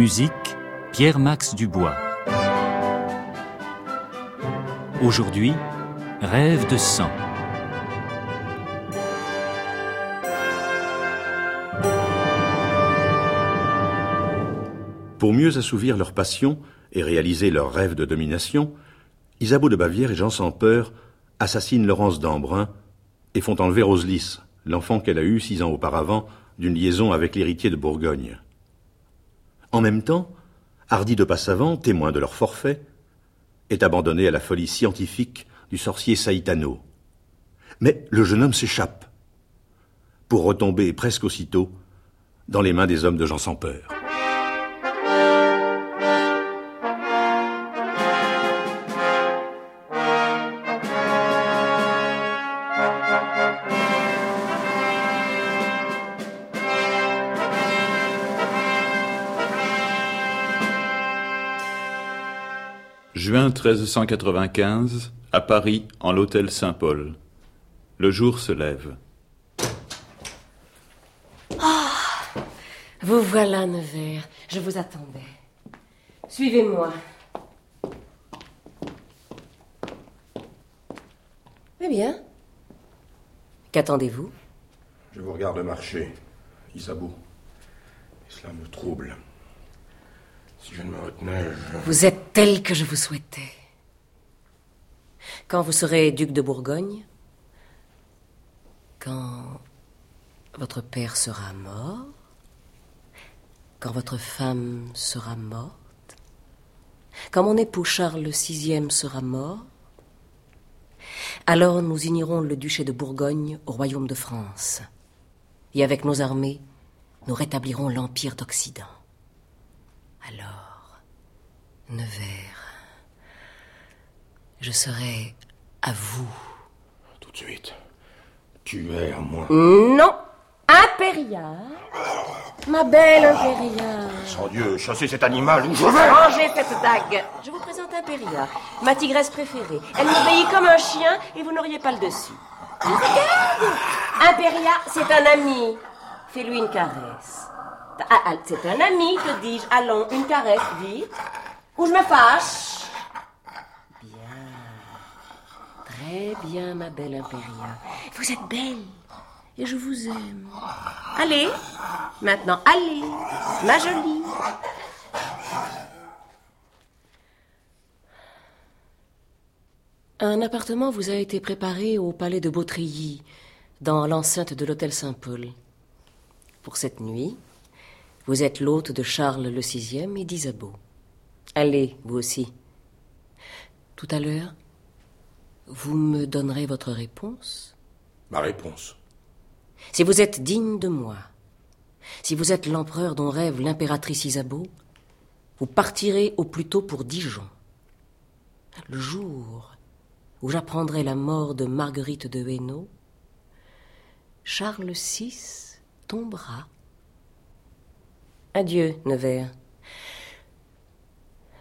Musique Pierre-Max Dubois. Aujourd'hui, Rêve de sang. Pour mieux assouvir leur passion et réaliser leur rêve de domination, Isabeau de Bavière et Jean sans peur assassinent Laurence d'Embrun et font enlever Roselys, l'enfant qu'elle a eu six ans auparavant d'une liaison avec l'héritier de Bourgogne. En même temps, Hardy de Passavant, témoin de leur forfait, est abandonné à la folie scientifique du sorcier Saïtano. Mais le jeune homme s'échappe, pour retomber presque aussitôt dans les mains des hommes de Jean sans peur. 1395, à Paris, en l'hôtel Saint-Paul. Le jour se lève. Vous voilà, Nevers. Je vous attendais. Suivez-moi. Eh bien. Qu'attendez-vous? Je vous regarde marcher, Isabeau. Et cela me trouble. Vous êtes tel que je vous souhaitais. Quand vous serez duc de Bourgogne, quand votre père sera mort, quand votre femme sera morte, quand mon époux Charles VI sera mort, alors nous unirons le duché de Bourgogne au royaume de France. Et avec nos armées, nous rétablirons l'empire d'Occident. Alors, Nevers, je serai à vous. Tout de suite. Tu es à moi. Non Impéria Ma belle Impéria Sans Dieu, chasser cet animal où je vais Rangez cette dague Je vous présente Impéria, ma tigresse préférée. Elle m'obéit comme un chien et vous n'auriez pas le dessus. Regarde Impéria, c'est un ami. Fais-lui une caresse. Ah, ah, c'est un ami, te dis-je. Allons, une caresse, vite. Ou je me fâche? Bien. Très bien, ma belle Impéria. Vous êtes belle. Et je vous aime. Allez, maintenant, allez, ma jolie. Un appartement vous a été préparé au palais de Beautreilly, dans l'enceinte de l'hôtel Saint-Paul. Pour cette nuit, vous êtes l'hôte de Charles le sixième et d'Isabeau. Allez, vous aussi. Tout à l'heure, vous me donnerez votre réponse Ma réponse. Si vous êtes digne de moi, si vous êtes l'empereur dont rêve l'impératrice Isabeau, vous partirez au plus tôt pour Dijon. Le jour où j'apprendrai la mort de Marguerite de Hainaut, Charles VI tombera. Adieu, Nevers.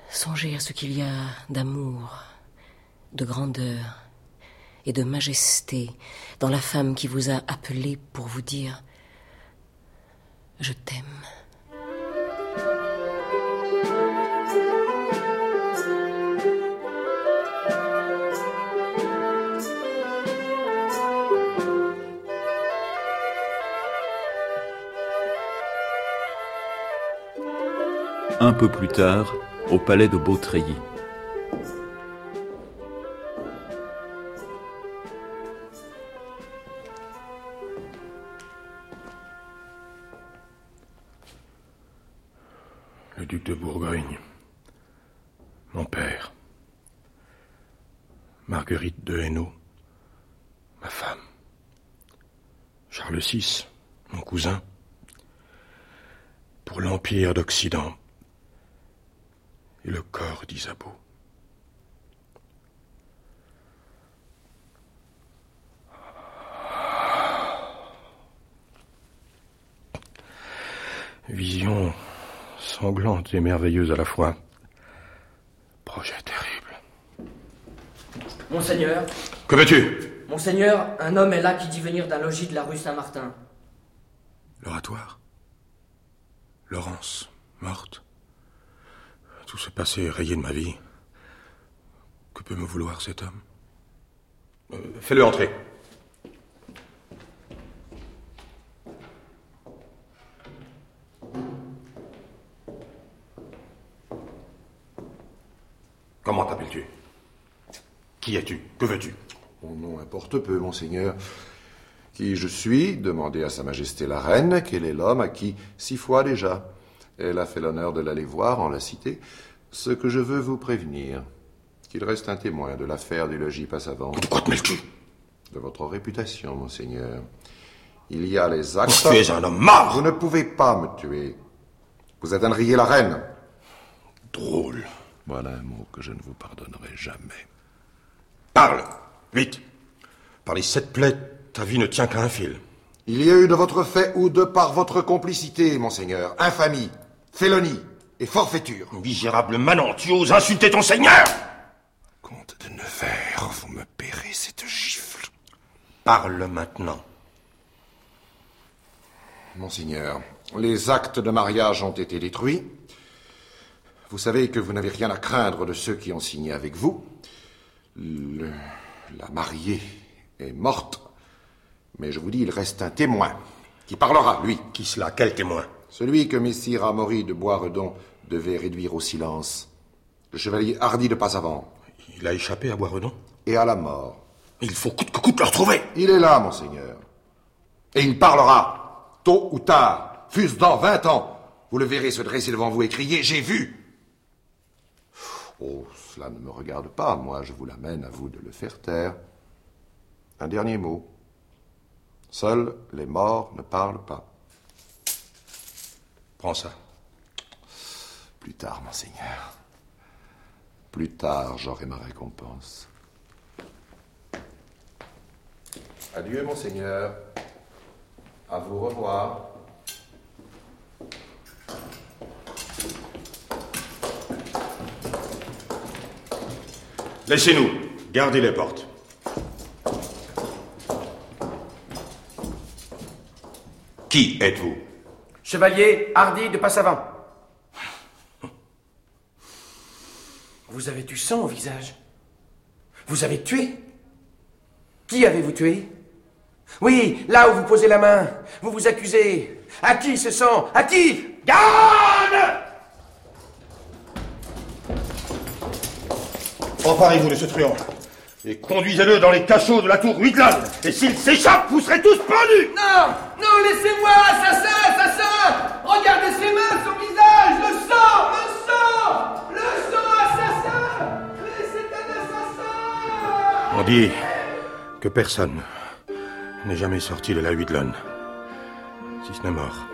Songez à ce qu'il y a d'amour, de grandeur et de majesté dans la femme qui vous a appelé pour vous dire ⁇ Je t'aime ⁇ Un peu plus tard, au palais de Beautreilly. Le duc de Bourgogne. Mon père. Marguerite de Hainaut. Ma femme. Charles VI. Mon cousin. pour l'Empire d'Occident et le corps d'Isabeau. Vision sanglante et merveilleuse à la fois. Projet terrible. Monseigneur, Que veux-tu? Monseigneur, un homme est là qui dit venir d'un logis de la rue Saint-Martin. L'oratoire. Laurence, morte. Tout ce passé rayé de ma vie. Que peut me vouloir cet homme? Euh, Fais-le entrer. Comment t'appelles-tu? Qui es-tu? Que veux-tu? Mon nom importe peu, monseigneur. Qui je suis? Demandez à Sa Majesté la Reine quel est l'homme à qui, six fois déjà, elle a fait l'honneur de l'aller voir en la cité. Ce que je veux vous prévenir, qu'il reste un témoin de l'affaire du logis Passavant. Pourquoi te mêles-tu De votre réputation, monseigneur. Il y a les actes. Tu es un homme mort Vous ne pouvez pas me tuer. Vous êtes Henriet la Reine. Drôle. Voilà un mot que je ne vous pardonnerai jamais. Parle Vite Par les sept plaies, ta vie ne tient qu'à un fil. Il y a eu de votre fait ou de par votre complicité, monseigneur, infamie, félonie et forfaiture. Misérable manant, tu oses insulter ton seigneur Comte de Nevers, vous me paierez cette gifle. Parle maintenant. Monseigneur, les actes de mariage ont été détruits. Vous savez que vous n'avez rien à craindre de ceux qui ont signé avec vous. Le- la mariée est morte. Mais je vous dis, il reste un témoin qui parlera, lui. Qui cela? Quel témoin? Celui que Messire Amaury de Boisredon devait réduire au silence. Le chevalier hardi de Passavant. Il a échappé à Boisredon Et à la mort. Il faut coûte que coûte le retrouver Il est là, monseigneur. Et il parlera, tôt ou tard, fût-ce dans vingt ans. Vous le verrez se dresser devant vous et crier J'ai vu Oh, cela ne me regarde pas, moi je vous l'amène à vous de le faire taire. Un dernier mot. Seuls les morts ne parlent pas. Prends ça. Plus tard, monseigneur. Plus tard, j'aurai ma récompense. Adieu, monseigneur. À vous revoir. Laissez-nous. Gardez les portes. Qui êtes-vous? Chevalier Hardy de Passavant. Vous avez du sang au visage. Vous avez tué Qui avez-vous tué? Oui, là où vous posez la main. Vous vous accusez. À qui ce sang? À qui? Garde Emparez-vous de ce truand et conduisez-le dans les cachots de la tour Huitland. Et s'il s'échappe, vous serez tous pendus. Non Non, laissez-moi Assassin Assassin Regardez ses mains, son visage. Le sang Le sang Le sang Assassin. Mais c'est un assassin. On dit que personne n'est jamais sorti de la Huitland, si ce n'est mort.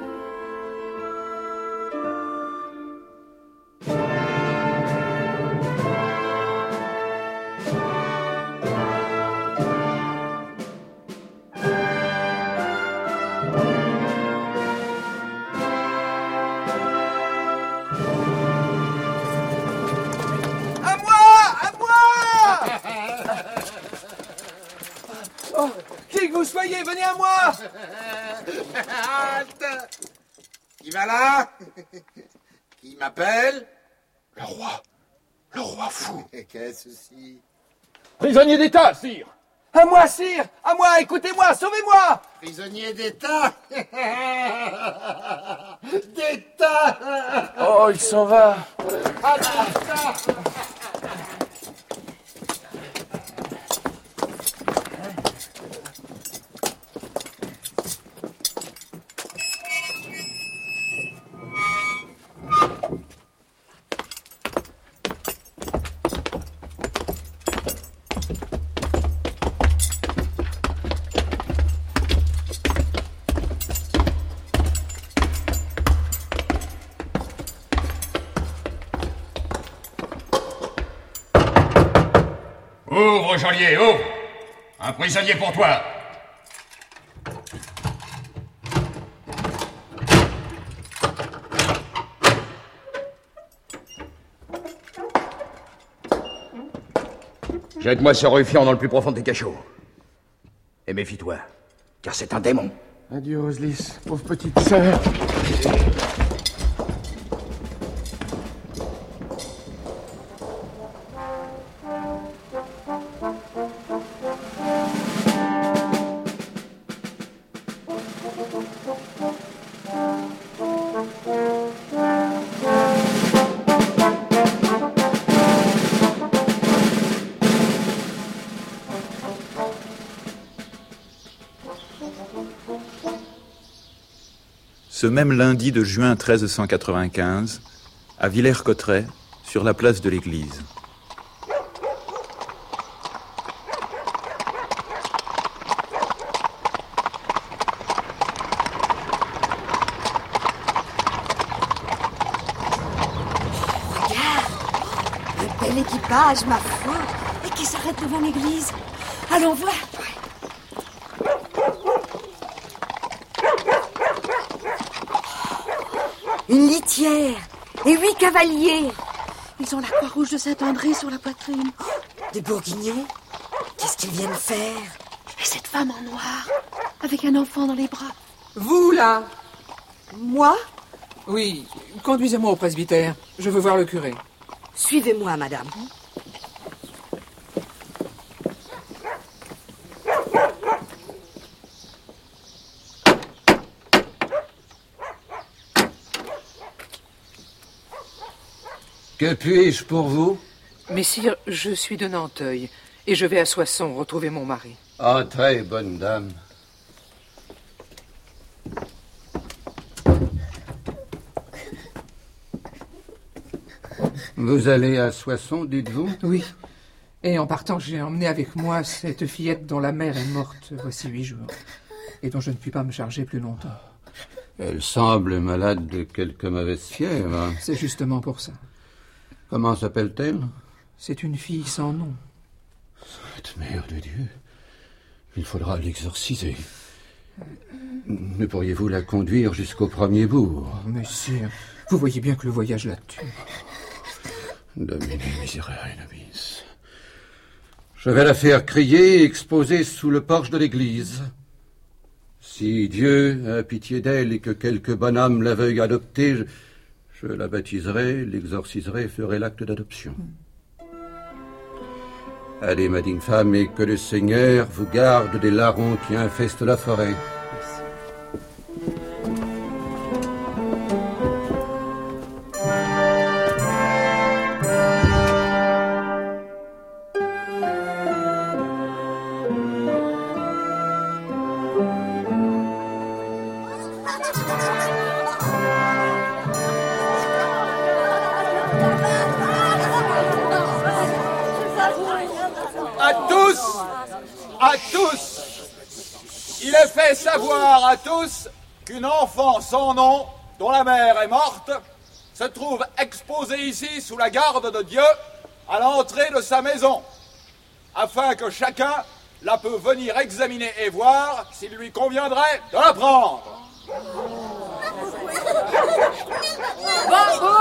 Halte. Qui va là. Qui m'appelle. Le roi. Le roi fou. Et qu'est-ce ceci? Prisonnier d'État, sire. À moi, sire. À moi, écoutez-moi, sauvez-moi. Prisonnier d'État. D'État. Oh, il s'en va. Ah, Ouvre, geôlier, ouvre Un prisonnier pour toi Jette-moi ce ruffian dans le plus profond des cachots. Et méfie-toi, car c'est un démon. Adieu, Roselis, pauvre petite sœur. Ce même lundi de juin 1395, à Villers-Cotterêts, sur la place de l'église. Regarde Un bel équipage, ma foi Et qui s'arrête devant l'église Allons voir Litière Et huit cavaliers Ils ont la croix rouge de Saint-André sur la poitrine. Des bourguignons Qu'est-ce qu'ils viennent faire? Et cette femme en noir, avec un enfant dans les bras. Vous, là Moi? Oui, conduisez-moi au presbytère. Je veux voir le curé. Suivez-moi, madame. Que puis-je pour vous? Messire, je suis de Nanteuil et je vais à Soissons retrouver mon mari. Entrez, bonne dame. Vous allez à Soissons, dites-vous? Oui. Et en partant, j'ai emmené avec moi cette fillette dont la mère est morte voici huit jours et dont je ne puis pas me charger plus longtemps. Elle semble malade de quelque mauvaise fièvre. C'est justement pour ça. Comment s'appelle-t-elle? C'est une fille sans nom. Sainte Mère de Dieu, il faudra l'exorciser. Ne pourriez-vous la conduire jusqu'au premier bourg? Monsieur, vous voyez bien que le voyage la tue. Domine nobis. Je vais la faire crier et exposer sous le porche de l'église. Si Dieu a pitié d'elle et que quelque bonhomme la veuille adopter, je, je la baptiserai, l'exorciserai et ferai l'acte d'adoption. Allez, ma digne femme, et que le Seigneur vous garde des larrons qui infestent la forêt. Enfant sans nom, dont la mère est morte, se trouve exposée ici sous la garde de Dieu à l'entrée de sa maison, afin que chacun la peut venir examiner et voir s'il lui conviendrait de la prendre. Babo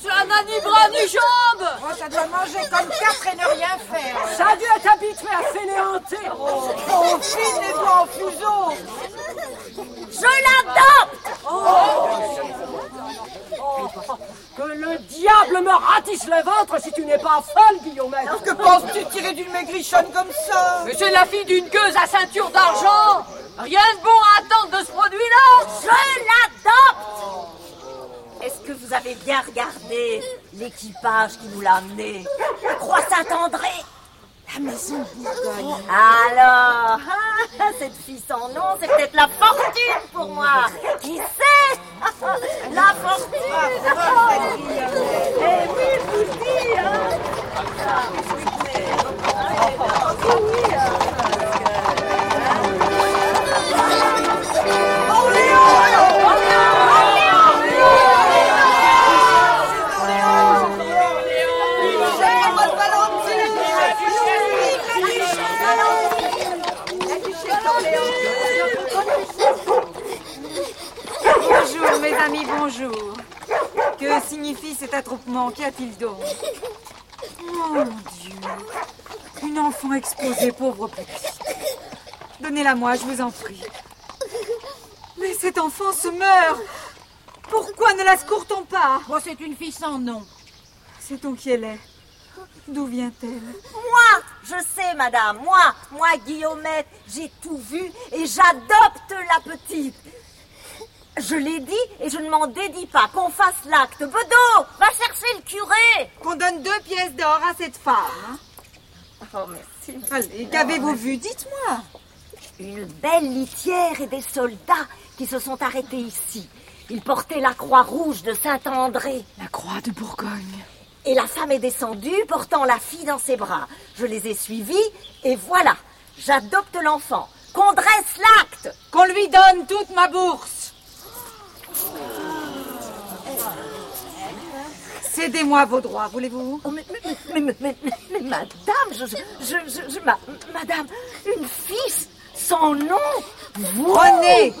C'est un ni bras ni jambes Oh, ça doit manger comme quatre et ne rien faire. Ça a dû être habitué à fainéanter Oh, fine les doigts en fuseau. Je l'adopte. Que le diable me ratisse le ventre si tu n'es pas folle, Guillaumette Que penses-tu tirer d'une maigrichonne comme ça? Mais c'est la fille d'une gueuse à ceinture d'argent. Rien de bon à attendre de ce produit-là. Je l'adopte. Est-ce que vous avez bien regardé l'équipage qui nous l'a amené? La Croix Saint-André La maison Bourgogne. Alors, ah, cette fille sans nom, c'est peut-être la fortune pour moi. Qui sait? La fortune. Eh oui, vous hein bonjour. Que signifie cet attroupement? Qu'y a-t-il donc? Oh mon Dieu Une enfant exposée, pauvre petite. Donnez-la moi, je vous en prie. Mais cet enfant se meurt Pourquoi ne la secourt-on pas? Oh, c'est une fille sans nom. Sait-on qui elle est? D'où vient-elle? Moi, je sais, madame, moi, moi, Guillaumette, j'ai tout vu et j'adopte la petite. Je l'ai dit et je ne m'en dédie pas. Qu'on fasse l'acte. Bedeau, va chercher le curé. Qu'on donne deux pièces d'or à cette femme. hein. Oh, merci. Allez, qu'avez-vous vu? Dites-moi. Une belle litière et des soldats qui se sont arrêtés ici. Ils portaient la croix rouge de Saint-André. La croix de Bourgogne. Et la femme est descendue portant la fille dans ses bras. Je les ai suivis et voilà, j'adopte l'enfant. Qu'on dresse l'acte. Qu'on lui donne toute ma bourse. Cédez-moi vos droits, voulez-vous Oh, mais, mais, mais, mais, madame, je, je, je, je- je- ma- madame, une fille sans nom vous Prenez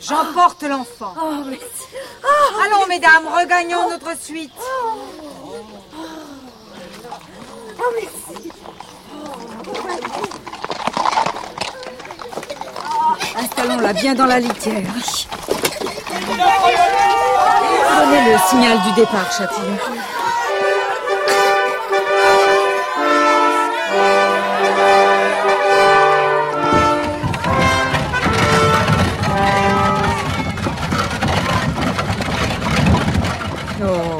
J'emporte l'enfant. Oh, mais... Allons, mesdames, regagnons notre suite. Oh. Installons-la bien dans la litière. Donnez le signal du départ, Châtillon. Oh.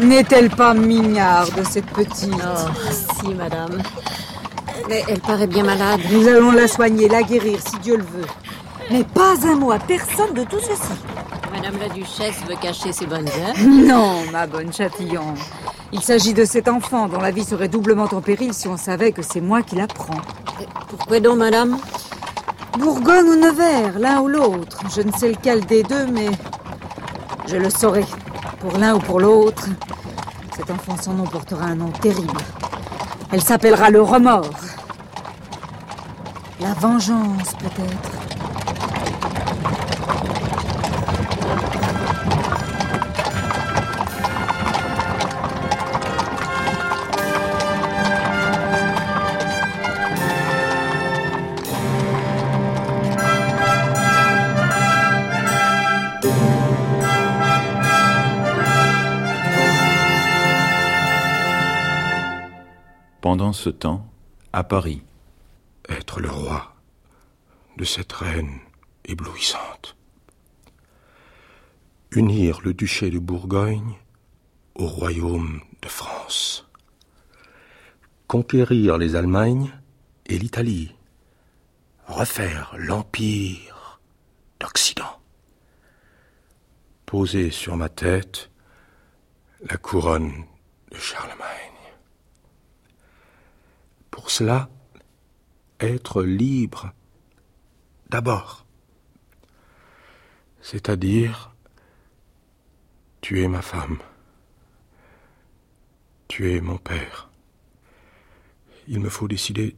N'est-elle pas mignarde, cette petite? Oh, si, madame. Mais elle paraît bien malade. Nous allons la soigner, la guérir, si Dieu le veut. Mais pas un mot à personne de tout ceci. Duchesse veut cacher ses bonnes œuvres. Non, ma bonne Châtillon. Il s'agit de cet enfant dont la vie serait doublement en péril si on savait que c'est moi qui la prends. Pourquoi donc, madame? Bourgogne ou Nevers, l'un ou l'autre. Je ne sais lequel des deux, mais je le saurai. Pour l'un ou pour l'autre, cet enfant sans nom portera un nom terrible. Elle s'appellera le remords. La vengeance, peut-être. Ce temps, à Paris, Être le roi de cette reine éblouissante. Unir le duché de Bourgogne au royaume de France. Conquérir les Allemagnes et l'Italie. Refaire l'empire d'Occident. Poser sur ma tête la couronne de Charlemagne. Pour cela, être libre d'abord. C'est-à-dire tuer ma femme, tuer mon père. Il me faut décider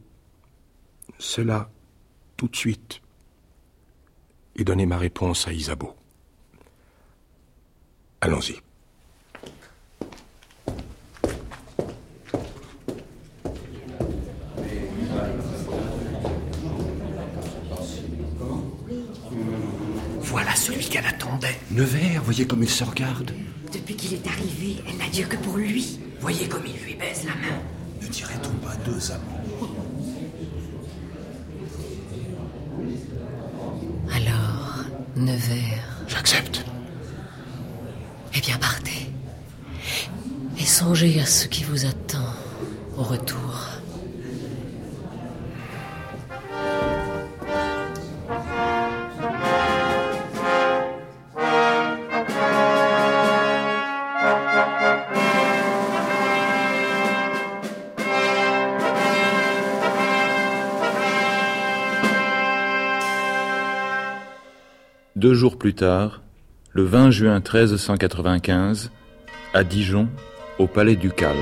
cela tout de suite et donner ma réponse à Isabeau. Allons-y. Voilà celui Nevers, voyez comme il se regarde. Depuis qu'il est arrivé, elle n'a Dieu que pour lui. Voyez comme il lui baise la main. Ne dirait-on pas deux amants? Alors, Nevers. J'accepte. Eh bien, partez. Et songez à ce qui vous attend au retour. Deux jours plus tard, le 20 juin 1395, à Dijon, au palais ducal.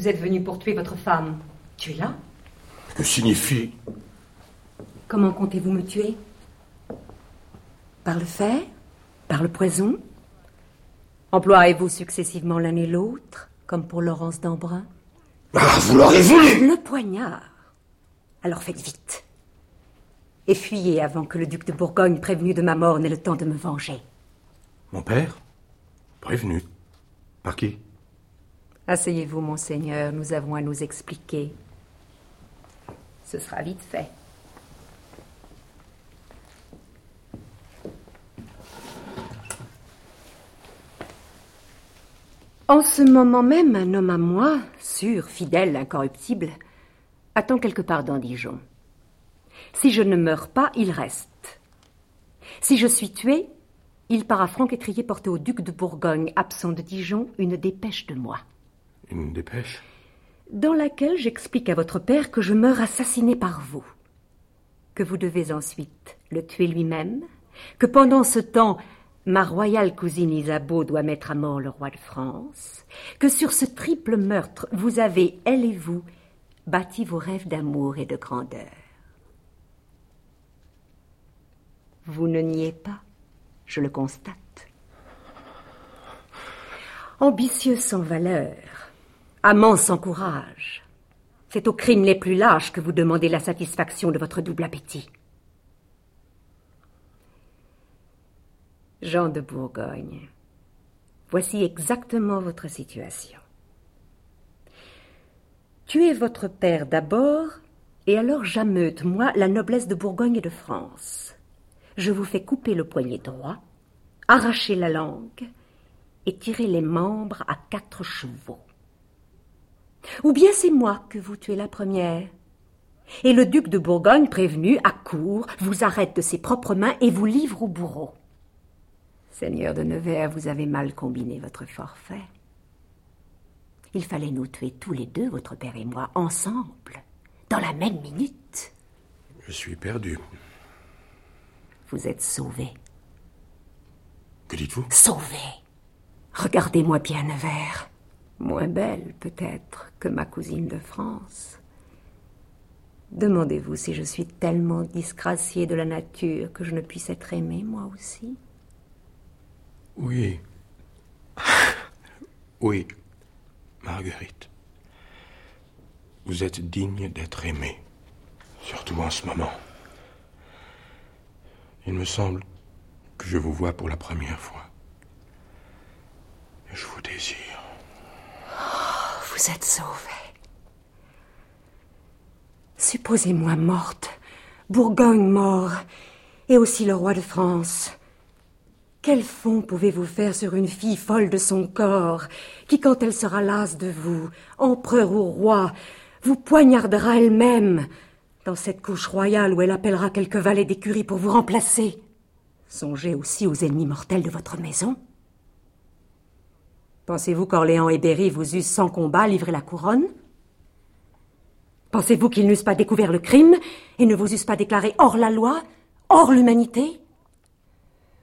Vous êtes venu pour tuer votre femme, tu es là Que signifie Comment comptez-vous me tuer Par le fer Par le poison Emploierez-vous successivement l'un et l'autre, comme pour Laurence d'Embrun Ah, vous l'aurez voulu Le poignard. Alors faites vite. Et fuyez avant que le duc de Bourgogne, prévenu de ma mort, n'ait le temps de me venger. Mon père Prévenu. Par qui Asseyez-vous, monseigneur, nous avons à nous expliquer. Ce sera vite fait. En ce moment même, un homme à moi, sûr, fidèle, incorruptible, attend quelque part dans Dijon. Si je ne meurs pas, il reste. Si je suis tué, il part à Franc-Étrier porter au duc de Bourgogne, absent de Dijon, une dépêche de moi. Une dépêche Dans laquelle j'explique à votre père que je meurs assassiné par vous. Que vous devez ensuite le tuer lui-même. Que pendant ce temps, ma royale cousine Isabeau doit mettre à mort le roi de France. Que sur ce triple meurtre, vous avez, elle et vous, bâti vos rêves d'amour et de grandeur. Vous ne niez pas, je le constate. Ambitieux sans valeur, amant sans courage, c'est aux crimes les plus lâches que vous demandez la satisfaction de votre double appétit. Jean de Bourgogne, voici exactement votre situation. Tuez votre père d'abord, et alors j'ameute, moi, la noblesse de Bourgogne et de France. Je vous fais couper le poignet droit, arracher la langue et tirer les membres à quatre chevaux. Ou bien c'est moi que vous tuez la première. Et le duc de Bourgogne, prévenu, accourt, vous arrête de ses propres mains et vous livre au bourreau. Seigneur de Nevers, vous avez mal combiné votre forfait. Il fallait nous tuer tous les deux, votre père et moi, ensemble, dans la même minute. Je suis perdu. Vous êtes sauvé. Que dites-vous? Sauvé. Regardez-moi bien, Nevers. Moins belle, peut-être, que ma cousine de France. Demandez-vous si je suis tellement disgraciée de la nature que je ne puisse être aimée, moi aussi? Oui. Oui, Marguerite. Vous êtes digne d'être aimée, surtout en ce moment. Il me semble que je vous vois pour la première fois. Et je vous désire. Oh, vous êtes sauvée. Supposez-moi morte, Bourgogne mort, et aussi le roi de France. Quel fond pouvez-vous faire sur une fille folle de son corps, qui, quand elle sera lasse de vous, empereur ou roi, vous poignardera elle-même, dans cette couche royale où elle appellera quelques valets d'écurie pour vous remplacer? Songez aussi aux ennemis mortels de votre maison. Pensez-vous qu'Orléans et Berry vous eussent sans combat livré la couronne? Pensez-vous qu'ils n'eussent pas découvert le crime et ne vous eussent pas déclaré hors la loi, hors l'humanité?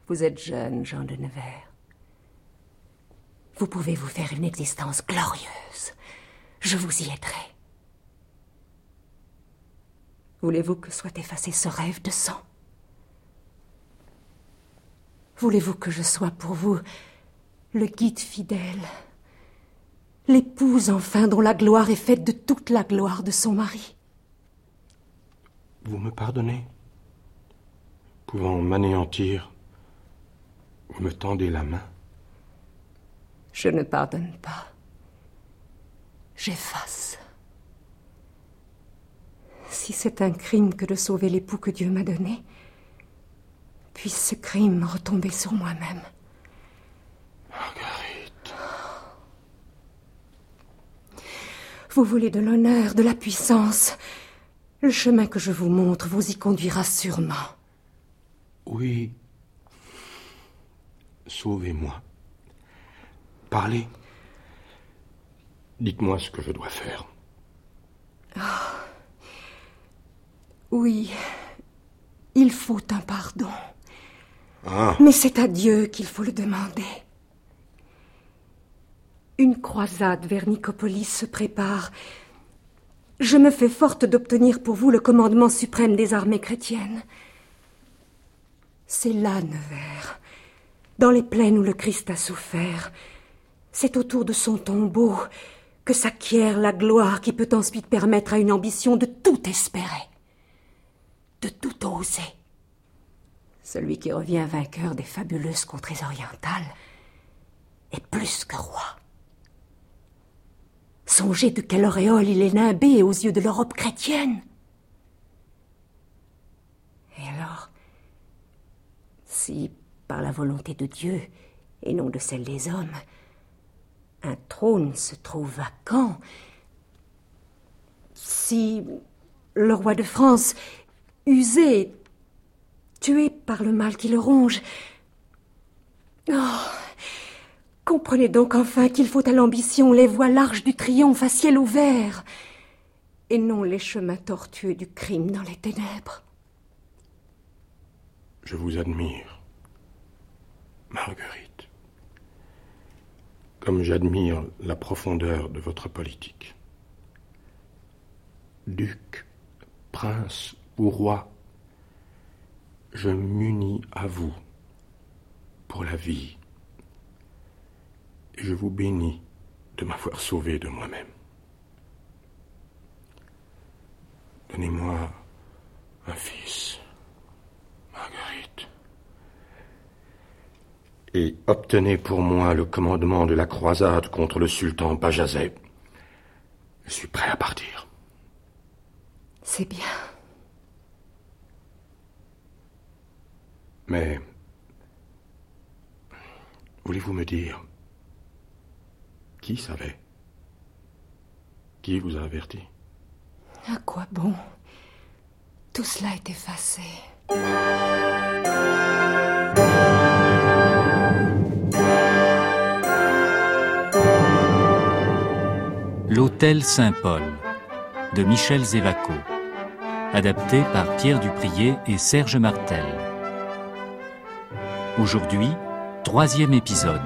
Vous êtes jeune, Jean de Nevers. Vous pouvez vous faire une existence glorieuse. Je vous y aiderai. Voulez-vous que soit effacé ce rêve de sang? Voulez-vous que je sois pour vous le guide fidèle, l'épouse enfin dont la gloire est faite de toute la gloire de son mari Vous me pardonnez? Pouvant m'anéantir, vous me tendez la main? Je ne pardonne pas. J'efface. Si c'est un crime que de sauver l'époux que Dieu m'a donné, puisse ce crime retomber sur moi-même. Marguerite. Vous voulez de l'honneur, de la puissance. Le chemin que je vous montre vous y conduira sûrement. Oui. Sauvez-moi. Parlez. Dites-moi ce que je dois faire. Oh. Oui, il faut un pardon. Ah. Mais c'est à Dieu qu'il faut le demander. Une croisade vers Nicopolis se prépare. Je me fais forte d'obtenir pour vous le commandement suprême des armées chrétiennes. C'est là, Nevers, dans les plaines où le Christ a souffert. C'est autour de son tombeau que s'acquiert la gloire qui peut ensuite permettre à une ambition de tout espérer, de tout oser. Celui qui revient vainqueur des fabuleuses contrées orientales est plus que roi. Songez de quelle auréole il est nimbé aux yeux de l'Europe chrétienne. Et alors, si, par la volonté de Dieu, et non de celle des hommes, un trône se trouve vacant, si le roi de France, usé, tué par le mal qui le ronge, oh, comprenez donc enfin qu'il faut à l'ambition les voies larges du triomphe à ciel ouvert, et non les chemins tortueux du crime dans les ténèbres. Je vous admire, Marguerite comme j'admire la profondeur de votre politique. Duc, prince ou roi, je m'unis à vous pour la vie. Et je vous bénis de m'avoir sauvé de moi-même. Donnez-moi un fils, Marguerite et obtenez pour moi le commandement de la croisade contre le sultan Bajazet. Je suis prêt à partir. C'est bien. Mais voulez-vous me dire qui savait Qui vous a averti À quoi bon Tout cela est effacé. L'Hôtel Saint-Paul de Michel Zévaco, adapté par Pierre Duprier et Serge Martel. Aujourd'hui, troisième épisode,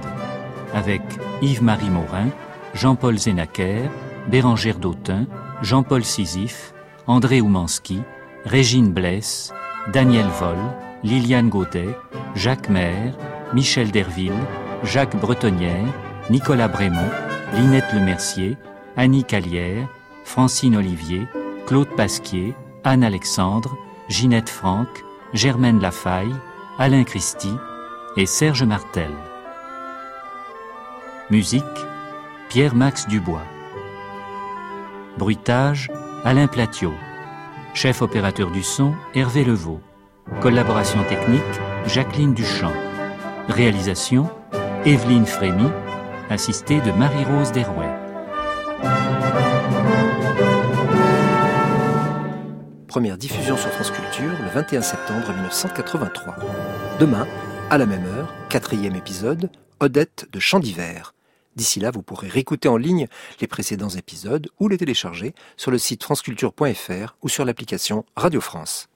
avec Yves-Marie Morin, Jean-Paul Zénaker, Bérangère Dautin, Jean-Paul Sisyphe, André Oumanski, Régine Blesse, Daniel Vol, Liliane Gaudet, Jacques Maire, Michel Derville, Jacques Bretonnière, Nicolas Brémond, Linette Lemercier, Annie Calière, Francine Olivier, Claude Pasquier, Anne Alexandre, Ginette Franck, Germaine Lafaille, Alain Christie et Serge Martel. Musique Pierre-Max Dubois. Bruitage Alain Platiot. Chef opérateur du son Hervé Levaux. Collaboration technique Jacqueline Duchamp. Réalisation Evelyne Frémy, assistée de Marie-Rose Derouet. Première diffusion sur France Culture le 21 septembre 1983. Demain, à la même heure, quatrième épisode, Odette de Chant d'hiver. D'ici là, vous pourrez réécouter en ligne les précédents épisodes ou les télécharger sur le site franceculture.fr ou sur l'application Radio France.